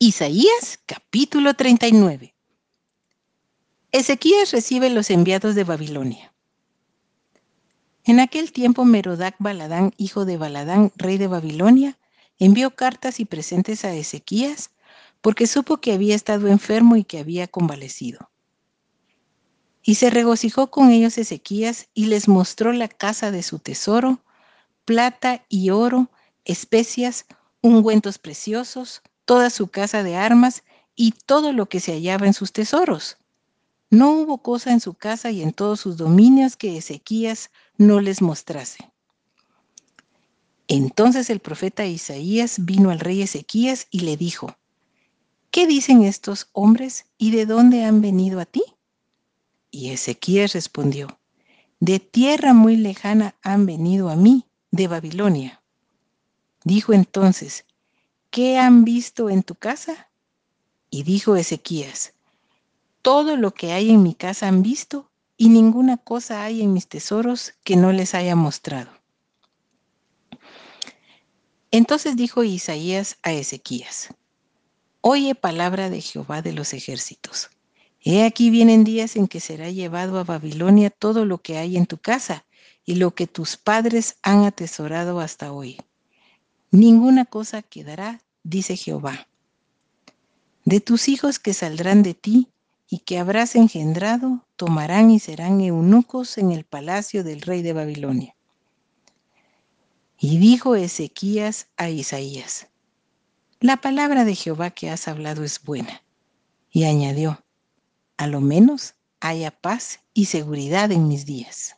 Isaías capítulo 39. Ezequías recibe los enviados de Babilonia. En aquel tiempo Merodac Baladán, hijo de Baladán, rey de Babilonia, envió cartas y presentes a Ezequías porque supo que había estado enfermo y que había convalecido. Y se regocijó con ellos Ezequías y les mostró la casa de su tesoro, plata y oro, especias, ungüentos preciosos, toda su casa de armas y todo lo que se hallaba en sus tesoros. No hubo cosa en su casa y en todos sus dominios que Ezequías no les mostrase. Entonces el profeta Isaías vino al rey Ezequías y le dijo, ¿qué dicen estos hombres y de dónde han venido a ti? Y Ezequías respondió, de tierra muy lejana han venido a mí, de Babilonia. Dijo entonces, ¿qué han visto en tu casa? Y dijo Ezequías, todo lo que hay en mi casa han visto y ninguna cosa hay en mis tesoros que no les haya mostrado. Entonces dijo Isaías a Ezequías, Oye palabra de Jehová de los ejércitos. He aquí vienen días en que será llevado a Babilonia todo lo que hay en tu casa y lo que tus padres han atesorado hasta hoy. Ninguna cosa quedará dice Jehová. De tus hijos que saldrán de ti y que habrás engendrado, tomarán y serán eunucos en el palacio del rey de Babilonia. Y dijo Ezequías a Isaías, la palabra de Jehová que has hablado es buena. Y añadió, a lo menos haya paz y seguridad en mis días.